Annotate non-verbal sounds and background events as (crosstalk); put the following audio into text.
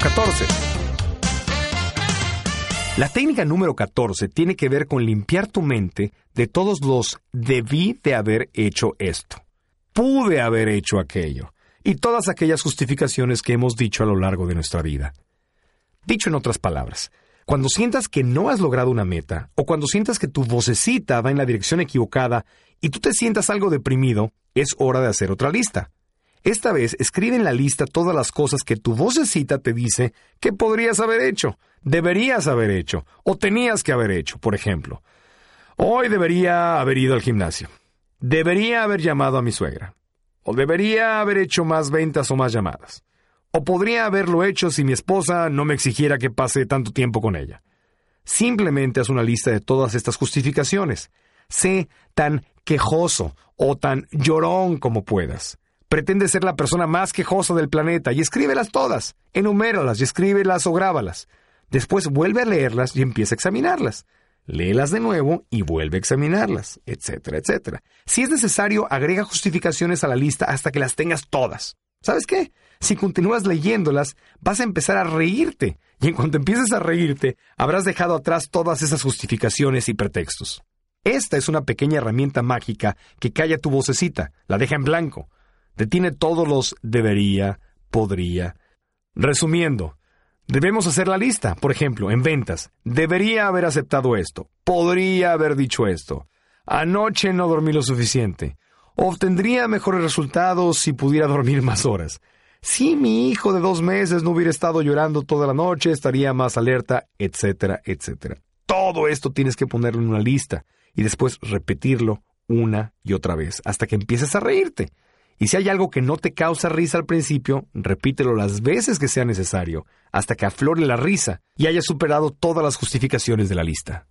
14. La técnica número 14 tiene que ver con limpiar tu mente de todos los debí de haber hecho esto, pude haber hecho aquello, y todas aquellas justificaciones que hemos dicho a lo largo de nuestra vida. Dicho en otras palabras, cuando sientas que no has logrado una meta, o cuando sientas que tu vocecita va en la dirección equivocada y tú te sientas algo deprimido, es hora de hacer otra lista. Esta vez escribe en la lista todas las cosas que tu vocecita te dice que podrías haber hecho, deberías haber hecho o tenías que haber hecho. Por ejemplo, hoy debería haber ido al gimnasio. Debería haber llamado a mi suegra. O debería haber hecho más ventas o más llamadas. O podría haberlo hecho si mi esposa no me exigiera que pase tanto tiempo con ella. Simplemente haz una lista de todas estas justificaciones. Sé tan quejoso o tan llorón como puedas. Pretende ser la persona más quejosa del planeta y escríbelas todas, enuméralas y escríbelas o grábalas. Después vuelve a leerlas y empieza a examinarlas. Léelas de nuevo y vuelve a examinarlas, etcétera, etcétera. Si es necesario, agrega justificaciones a la lista hasta que las tengas todas. ¿Sabes qué? Si continúas leyéndolas, vas a empezar a reírte, y en cuanto empieces a reírte, habrás dejado atrás todas esas justificaciones y pretextos. Esta es una pequeña herramienta mágica que calla tu vocecita, la deja en blanco, Detiene todos los debería, podría. Resumiendo, debemos hacer la lista, por ejemplo, en ventas. Debería haber aceptado esto. Podría haber dicho esto. Anoche no dormí lo suficiente. Obtendría mejores resultados si pudiera dormir (laughs) más horas. Si mi hijo de dos meses no hubiera estado llorando toda la noche, estaría más alerta, etcétera, etcétera. Todo esto tienes que ponerlo en una lista y después repetirlo una y otra vez hasta que empieces a reírte. Y si hay algo que no te causa risa al principio, repítelo las veces que sea necesario, hasta que aflore la risa y hayas superado todas las justificaciones de la lista.